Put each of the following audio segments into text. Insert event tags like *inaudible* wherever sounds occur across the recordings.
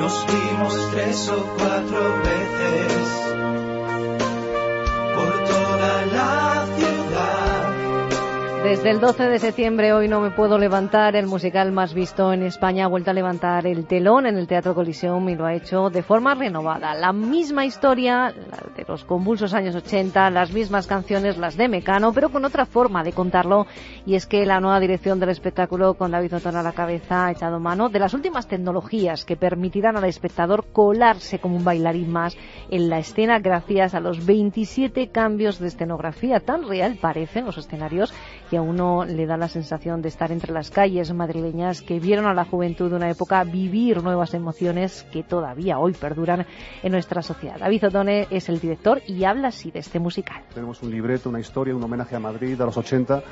Nos vimos tres o cuatro veces Desde el 12 de septiembre, hoy no me puedo levantar, el musical más visto en España ha vuelto a levantar el telón en el Teatro Coliseum y lo ha hecho de forma renovada. La misma historia, la de los convulsos años 80, las mismas canciones, las de Mecano, pero con otra forma de contarlo. Y es que la nueva dirección del espectáculo, con David Otón a la cabeza, ha echado mano de las últimas tecnologías que permitirán al espectador colarse como un bailarín más en la escena gracias a los 27 cambios de escenografía. Tan real parecen los escenarios que a uno le da la sensación de estar entre las calles madrileñas que vieron a la juventud de una época vivir nuevas emociones que todavía hoy perduran en nuestra sociedad. David Otone es el director y habla así de este musical. Tenemos un libreto, una historia, un homenaje a Madrid a los 80.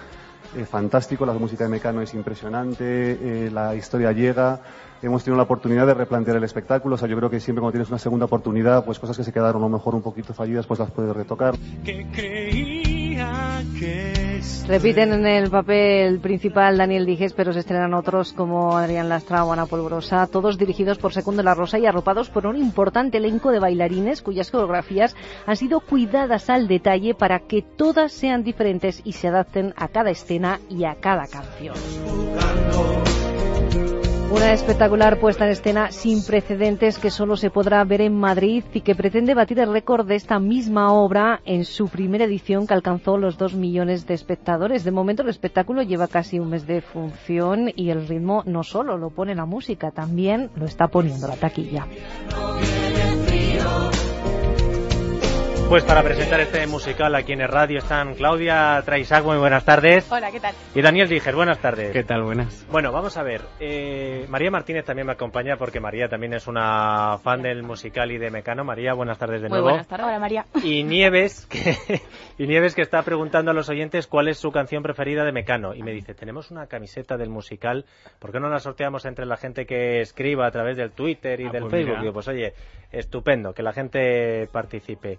eh, fantástico, la música de Mecano es impresionante, eh, la historia llega, hemos tenido la oportunidad de replantear el espectáculo, o sea, yo creo que siempre cuando tienes una segunda oportunidad, pues cosas que se quedaron a lo mejor un poquito fallidas, pues las puedes retocar. Que creía que Repiten en el papel principal Daniel Dijes, pero se estrenan otros como Adrián Lastra o Ana Polvorosa, todos dirigidos por Segundo La Rosa y arropados por un importante elenco de bailarines cuyas coreografías han sido cuidadas al detalle para que todas sean diferentes y se adapten a cada escena y a cada canción. Una espectacular puesta en escena sin precedentes que solo se podrá ver en Madrid y que pretende batir el récord de esta misma obra en su primera edición que alcanzó los dos millones de espectadores. De momento el espectáculo lleva casi un mes de función y el ritmo no solo lo pone la música, también lo está poniendo la taquilla. Pues para presentar este musical aquí en el radio están Claudia Traisac, muy buenas tardes. Hola, ¿qué tal? Y Daniel Díger, buenas tardes. ¿Qué tal? Buenas. Bueno, vamos a ver. eh, María Martínez también me acompaña porque María también es una fan del musical y de Mecano. María, buenas tardes de Muy nuevo. buenas tardes. Hola, María. Y Nieves, que, y Nieves que está preguntando a los oyentes cuál es su canción preferida de Mecano. Y me dice, tenemos una camiseta del musical, ¿por qué no la sorteamos entre la gente que escriba a través del Twitter y Ah, del pues Facebook? mira. Digo, pues oye, estupendo, que la gente participe.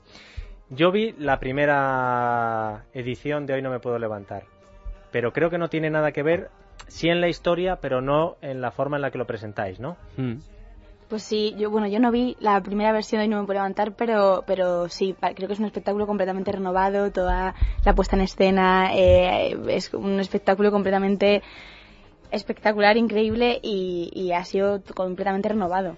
Yo vi la primera edición de Hoy no me puedo levantar, pero creo que no tiene nada que ver, sí en la historia, pero no en la forma en la que lo presentáis, ¿no? Mm. Pues sí, yo bueno, yo no vi la primera versión de Hoy no me puedo levantar, pero pero sí, creo que es un espectáculo completamente renovado, toda la puesta en escena eh, es un espectáculo completamente espectacular, increíble y, y ha sido completamente renovado.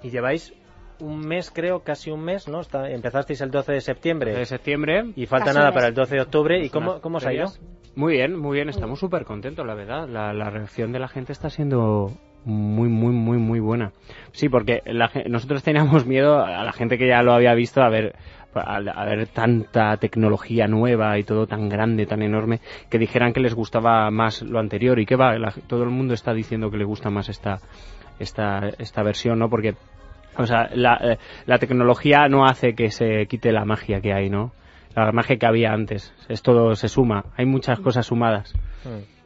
Y lleváis un mes, creo, casi un mes, ¿no? Está- empezasteis el 12 de septiembre. De septiembre. Y falta Casi nada mes. para el 12 de octubre. ¿Y cómo, cómo os ha ido? Muy bien, muy bien. Estamos súper contentos, la verdad. La, la reacción de la gente está siendo muy, muy, muy, muy buena. Sí, porque la nosotros teníamos miedo a la gente que ya lo había visto a ver a, a ver tanta tecnología nueva y todo tan grande, tan enorme, que dijeran que les gustaba más lo anterior y que va, la- todo el mundo está diciendo que le gusta más esta, esta, esta versión, ¿no? Porque, o sea, la, eh, la tecnología no hace que se quite la magia que hay, ¿no? La magia que había antes. Es todo, se suma. Hay muchas cosas sumadas.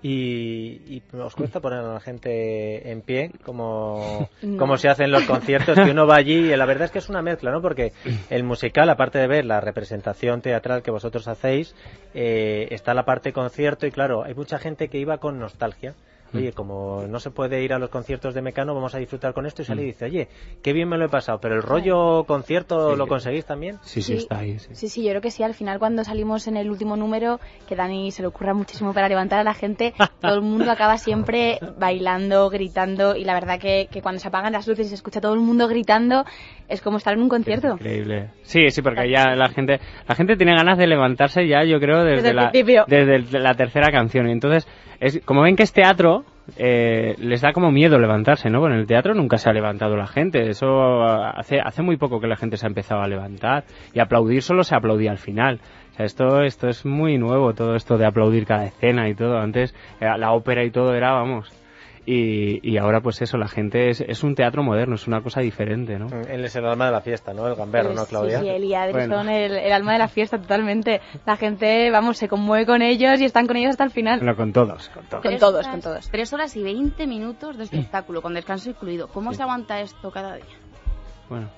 Y, y os cuesta poner a la gente en pie, como, *laughs* No. como se hacen los conciertos, que uno va allí y la verdad es que es una mezcla, ¿no? Porque el musical, aparte de ver la representación teatral que vosotros hacéis, eh, está la parte concierto y claro, hay mucha gente que iba con nostalgia. Oye, como no se puede ir a los conciertos de Mecano, vamos a disfrutar con esto y sale y dice, oye, qué bien me lo he pasado, pero el rollo concierto Sí. lo conseguís también. Sí, sí, Sí. está ahí. sí. Sí, sí, yo creo que sí. Al final, cuando salimos en el último número, que Dani se le ocurra muchísimo para levantar a la gente, *laughs* todo el mundo acaba siempre bailando, gritando. Y la verdad que, que cuando se apagan las luces y se escucha todo el mundo gritando, es como estar en un concierto. Increíble. Sí, sí, porque ya la gente, la gente tiene ganas de levantarse ya, yo creo, desde, Desde el la, principio. desde la tercera canción. Y entonces, es, como ven que es teatro, eh, les da como miedo levantarse, ¿no? Bueno, en el teatro nunca se ha levantado la gente. Eso hace, hace muy poco que la gente se ha empezado a levantar. Y aplaudir solo se aplaudía al final. O sea, esto, esto es muy nuevo, todo esto de aplaudir cada escena y todo. Antes, eh, la ópera y todo era, vamos. Y, y ahora, pues eso, la gente es, es un teatro moderno, es una cosa diferente, ¿no? Él es el alma de la fiesta, ¿no? El gamberro, ¿no, Pues Claudia? Sí, sí, él y Adri Bueno. son el, el alma de la fiesta totalmente. La gente, vamos, se conmueve con ellos y están con ellos hasta el final. Bueno, con todos, con todos. Con Tres todos, horas- con todos. Tres horas y 20 minutos de espectáculo, con descanso incluido. ¿Cómo se aguanta esto cada día? Bueno.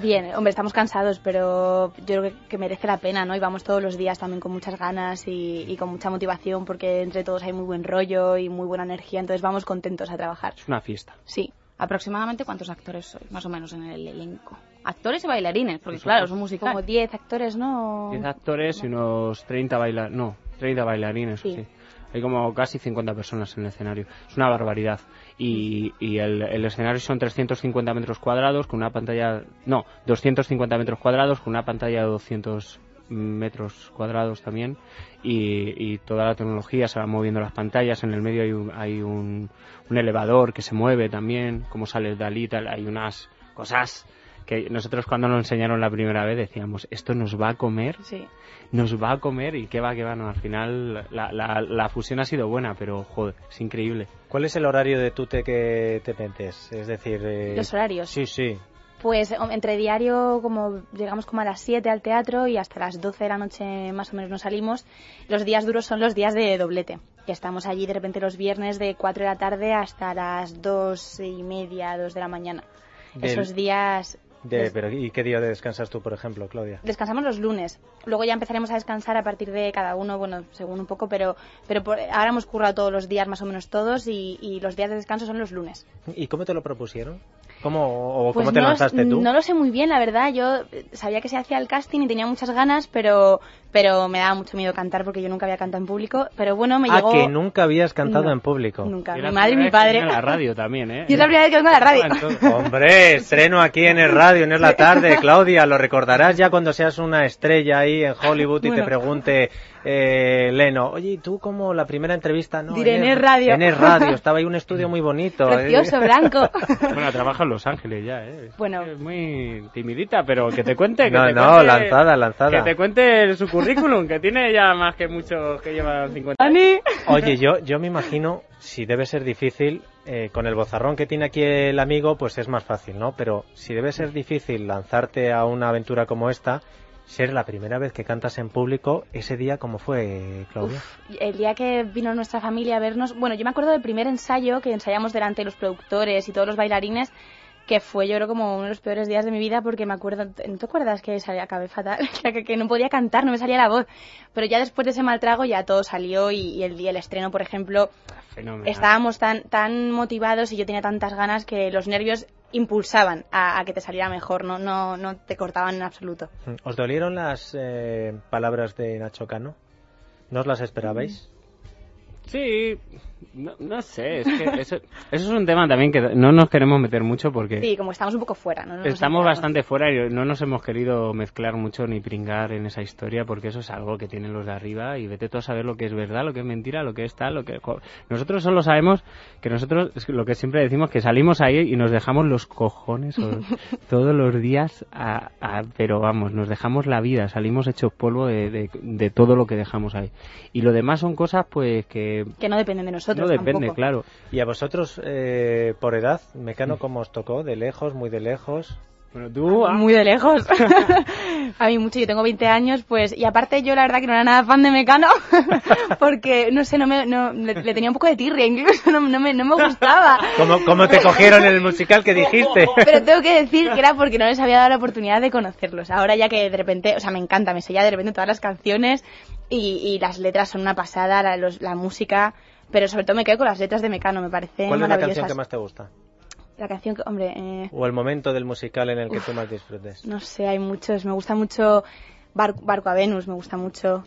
Bien, hombre, estamos cansados, pero yo creo que, que merece la pena, ¿no? Y vamos todos los días también con muchas ganas y, y con mucha motivación porque entre todos hay muy buen rollo y muy buena energía, entonces vamos contentos a trabajar. Es una fiesta. Sí, ¿Aproximadamente cuántos actores sois, más o menos, en el elenco? Actores y bailarines, porque claro, son musical. Como 10 actores, ¿no? 10 actores y unos 30 bailarines. No, 30 bailarines, Sí. sí. Hay como casi 50 personas en el escenario. Es una barbaridad. Y, y el, el escenario son 350 metros cuadrados con una pantalla... No, 250 metros cuadrados con una pantalla de 200 metros cuadrados también. Y, y toda la tecnología se va moviendo las pantallas. En el medio hay un, hay un, elevador que se mueve también. Como sale Dalí, tal. Hay unas cosas que nosotros cuando nos enseñaron la primera vez decíamos, esto nos va a comer Sí. nos va a comer y qué va, qué va, no, al final la, la, la fusión ha sido buena, pero joder, es increíble. ¿Cuál es el horario de tute que te metes? Es decir... eh, Los horarios. Sí, sí. Pues o- entre diario, como llegamos como a las 7 al teatro y hasta las 12 de la noche más o menos nos salimos, los días duros son los días de doblete. Que estamos allí de repente los viernes de 4 de la tarde hasta las 2 y media, 2 de la mañana. Del- Esos días De, pero, ¿Y qué día descansas tú, por ejemplo, Claudia? descansamos los lunes. Luego ya empezaremos a descansar a partir de cada uno, bueno, según un poco, pero, pero por- ahora hemos currado todos los días, más o menos todos, y, y los días de descanso son los lunes. ¿Y cómo te lo propusieron? ¿Cómo, o Pues cómo te no, lanzaste tú? No lo sé muy bien, la verdad. Yo sabía que se hacía el casting y tenía muchas ganas, pero, pero me daba mucho miedo cantar porque yo nunca había cantado en público. Pero bueno, me ah, llegó... que nunca habías cantado No, en público. Nunca. Mi madre y mi padre. la radio también, ¿eh? *laughs* Y es la primera vez que vengo a la radio. *laughs* Hombre, estreno aquí en el radio, en Es la Tarde, *laughs* Claudia, lo recordarás ya cuando seas una estrella ahí en Hollywood y te pregunte eh, Leno, oye, ¿y tú como la primera entrevista? No, Diré, en Es Radio. En Es Radio, *laughs* estaba ahí un estudio muy bonito. eh. Precioso, blanco. *laughs* Bueno, trabaja en Los Ángeles ya, ¿eh? Es Bueno. es muy timidita, pero que te cuente. Que No, te no, cuente- lanzada, lanzada. Que te cuente su currículum, que tiene ya más que muchos que llevan 50 Ani. Oye, yo, yo me imagino, si debe ser difícil, eh, con el bozarrón que tiene aquí el amigo, pues es más fácil, ¿no? Pero si debe ser difícil lanzarte a una aventura como esta, ser la primera vez que cantas en público, ese día, ¿cómo fue, Claudia? Uf, el día que vino nuestra familia a vernos, bueno, yo me acuerdo del primer ensayo que ensayamos delante de los productores y todos los bailarines, que fue yo creo como uno de los peores días de mi vida porque me acuerdo, ¿no te acuerdas que salía, acabé fatal? *laughs* que, que no podía cantar, no me salía la voz. Pero ya después de ese mal trago ya todo salió y, y el día del estreno, por ejemplo, Fenomenal. estábamos tan, tan motivados y yo tenía tantas ganas que los nervios impulsaban a, que te saliera mejor, no, no, no te cortaban en absoluto. ¿Os dolieron las eh, palabras de Nacho Cano? ¿No os las esperabais? Sí, no, no sé, es que *laughs* eso, eso es un tema también que no nos queremos meter mucho porque Sí, como estamos un poco fuera, ¿no? No nos estamos bastante fuera y no nos hemos querido mezclar mucho ni pringar en esa historia porque eso es algo que tienen los de arriba y vete tú a saber lo que es verdad, lo que es mentira, lo que es tal, lo que... Nosotros solo sabemos que nosotros, lo que siempre decimos, que salimos ahí y nos dejamos los cojones *laughs* todos los días, a, a- pero vamos, nos dejamos la vida, salimos hechos polvo de, de- de todo lo que dejamos ahí. Y lo demás son cosas pues que Que no dependen de nosotros no depende, tampoco. claro. ¿Y a vosotros, eh, por edad, Mecano, cómo os tocó? ¿De lejos, muy de lejos? Bueno, tú... ah, Muy de lejos. *laughs* a mí mucho, yo tengo 20 años, pues, y aparte yo la verdad que no era nada fan de Mecano, *laughs* porque, no sé, no me, no, le, le tenía un poco de tirria incluso, no, no me, no me gustaba. ¿Cómo, cómo te cogieron en el musical que dijiste? *laughs* Pero tengo que decir que era porque no les había dado la oportunidad de conocerlos. Ahora ya que de repente, o sea, me encanta, me sé ya de repente todas las canciones y, y las letras son una pasada, la, los- la música, pero sobre todo me quedo con las letras de Mecano, me parecen ¿Cuál es la canción que más te gusta? La canción que, hombre, eh, ¿O el momento del musical en el que tú más disfrutes? no sé, hay muchos, me gusta mucho Bar- Barco a Venus, me gusta mucho.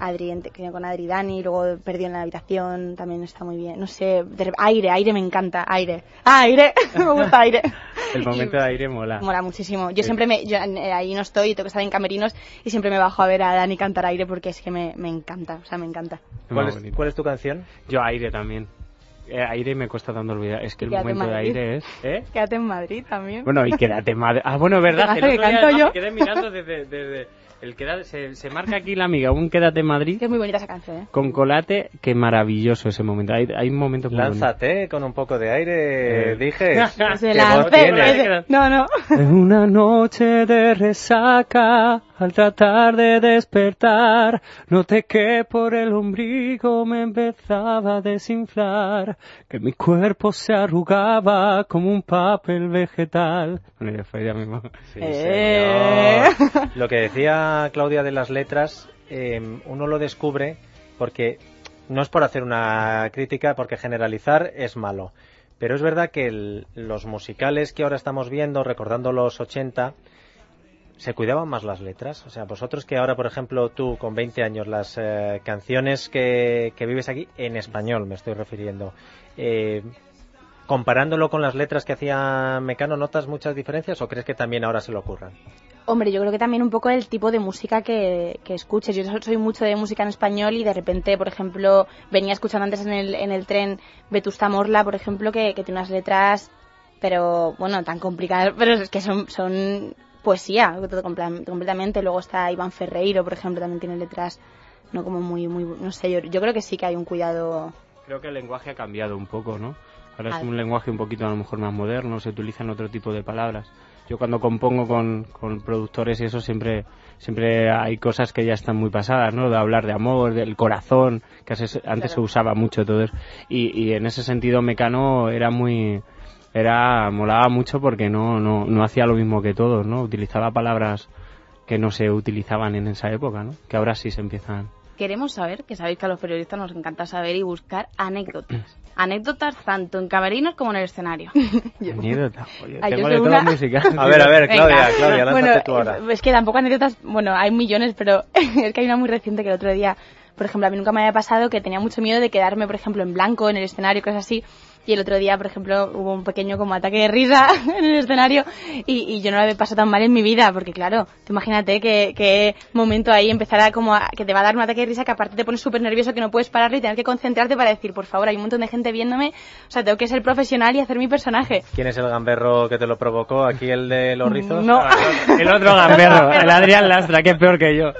Adri, con Adri y Dani, luego Perdido en la habitación, también está muy bien. No sé, de- aire, aire me encanta, aire. Ah, aire, *laughs* me gusta aire. *laughs* El momento de aire mola. Mola muchísimo. Yo Sí. siempre me, yo, eh, ahí no estoy, tengo que estar en camerinos y siempre me bajo a ver a Dani cantar aire porque es que me, me encanta, o sea, me encanta. ¿Cuál es, cuál es tu canción? Yo aire también. Eh, aire me cuesta tanto olvidar. Es que el Quédate en momento de Madrid. aire es... ¿Eh? Quédate en Madrid también. Bueno, y quédate madre. Ah, bueno, verdad. *laughs* ¿Qué que canto yo? me quedé mirando desde... desde el queda- se, se marca aquí la amiga, un quédate en Madrid Que es muy bonita esa canción, ¿eh? con colate. Qué maravilloso ese momento. Hay, hay momentos muy bonitos. Lánzate con un poco de aire, Eh. dije. Se ¿Qué la voz hace- tienes? ese- No, no. En una noche de resaca, al tratar de despertar, noté que por el ombligo me empezaba a desinflar, que mi cuerpo se arrugaba como un papel vegetal. Bueno, ya fue ya mismo. Sí, Eh. señor. Lo que decía Claudia de las letras, eh, uno lo descubre porque no es por hacer una crítica, porque generalizar es malo. Pero es verdad que el- los musicales que ahora estamos viendo, recordando los 80, se cuidaban más las letras. O sea, vosotros que ahora, por ejemplo, tú con 20 años, las eh, canciones que, que vives aquí, en español me estoy refiriendo, eh, comparándolo con las letras que hacía Mecano, ¿notas muchas diferencias o crees que también ahora se lo ocurran? Hombre, yo creo que también un poco el tipo de música que, que escuches. Yo so- soy mucho de música en español y de repente, por ejemplo, venía escuchando antes en el, en el tren Vetusta Morla, por ejemplo, que, que tiene unas letras, pero bueno, tan complicadas, *laughs* pero es que son, son poesía completamente. Luego está Iván Ferreiro, por ejemplo, también tiene letras, no como muy, muy, no sé, yo, yo creo que sí que hay un cuidado. Creo que el lenguaje ha cambiado un poco, ¿no? Ahora es un lenguaje un poquito a lo mejor más moderno, se utilizan otro tipo de palabras. Yo cuando compongo con, con productores y eso siempre siempre hay cosas que ya están muy pasadas, ¿no? De hablar de amor, del corazón, que antes, se usaba mucho todo eso. Y, y en ese sentido Mecano era muy era molaba mucho porque no, no, no hacía lo mismo que todos, ¿no? Utilizaba palabras que no se utilizaban en esa época, ¿no? Que ahora sí se empiezan. Queremos saber, que sabéis que a los periodistas nos encanta saber y buscar anécdotas. *clears throat* Anécdotas tanto en camerinos como en el escenario. *laughs* Anécdota. Oye, Ay, yo tengo de todo una- musical. *laughs* A ver, a ver, Venga. Claudia, Claudia, lánzate bueno, tú ahora. es que tampoco anécdotas, bueno, hay millones, pero *laughs* es que hay una muy reciente que el otro día, por ejemplo, a mí nunca me había pasado que tenía mucho miedo de quedarme, por ejemplo, en blanco en el escenario, cosas así. Y el otro día, por ejemplo, hubo un pequeño como ataque de risa *laughs* en el escenario y, y yo no lo había pasado tan mal en mi vida, porque claro, tú imagínate que, que momento ahí empezará como a, que te va a dar un ataque de risa que aparte te pones súper nervioso, que no puedes pararlo y tener que concentrarte para decir, por favor, hay un montón de gente viéndome, o sea, tengo que ser profesional y hacer mi personaje. ¿Quién es el gamberro que te lo provocó? ¿Aquí el de los rizos? No. El otro *laughs* gamberro, el Adrián Lastra, que es peor que yo.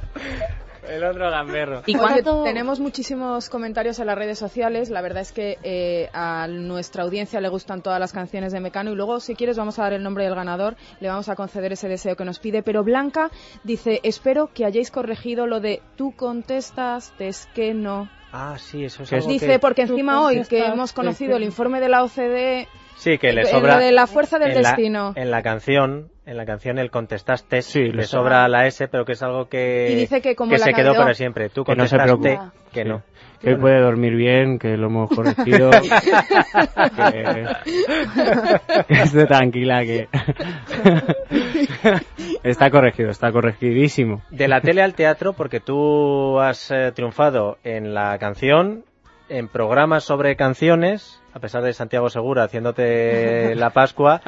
El otro gamberro. ¿Y cuánto...? tenemos muchísimos comentarios en las redes sociales. La verdad es que eh, a nuestra audiencia le gustan todas las canciones de Mecano y luego, si quieres, vamos a dar el nombre del ganador. Le vamos a conceder ese deseo que nos pide. Pero Blanca dice, espero que hayáis corregido lo de tú contestas, es que no. Ah, sí, eso es algo Dice, que... porque encima hoy que hemos conocido el informe de la OCDE, Sí, que le eh, sobra... lo de la fuerza del en la- destino. en la canción, en la canción el contestaste, Sí, le sobra la S, pero que es algo que, Y dice que como la se quedó para siempre. Tú Que no se contestaste que no. Que hoy puede dormir bien, que lo hemos corregido. *laughs* que, que *laughs* esté tranquila, que. *laughs* está corregido, está corregidísimo. De la tele al teatro, porque tú has eh, triunfado en la canción, en programas sobre canciones, a pesar de Santiago Segura haciéndote *laughs* la Pascua.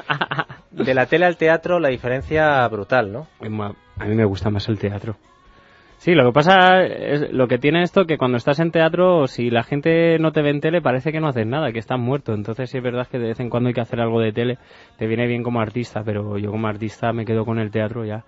De la tele al teatro, la diferencia brutal, ¿no? A mí me gusta más el teatro. Sí, lo que pasa es lo que tiene esto que cuando estás en teatro, si la gente no te ve en tele, parece que no haces nada, que estás muerto. Entonces sí es verdad que de vez en cuando hay que hacer algo de tele. Te viene bien como artista, pero yo como artista me quedo con el teatro ya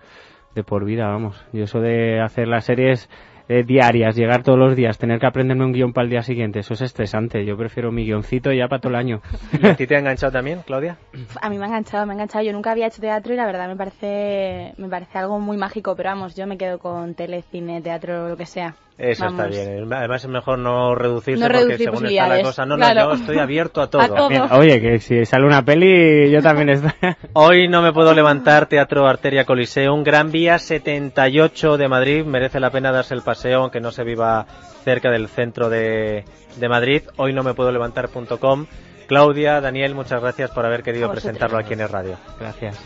de por vida, vamos. Y eso de hacer las series eh, diarias, llegar todos los días, tener que aprenderme un guion para el día siguiente, eso es estresante. Yo prefiero mi guioncito ya para todo el año. ¿A ti te ha enganchado también, Claudia? A mí me ha enganchado, me ha enganchado. Yo nunca había hecho teatro y la verdad me parece, me parece algo muy mágico, pero vamos, yo me quedo con tele, cine, teatro, lo que sea. Eso está bien. Además es mejor no reducirse No porque reducir según está la cosa. No, claro. no, yo estoy abierto a todo. *laughs* A todo. Bien, Oye, que si sale una peli, yo también estoy. *laughs* Hoy no me puedo levantar, Teatro Arteria Coliseum, Gran Vía 78 de Madrid, merece la pena darse el paseo aunque no se viva cerca del centro de, de Madrid. Hoy no me puedo levantar.com. Claudia, Daniel, muchas gracias por haber querido presentarlo aquí en el radio. Gracias.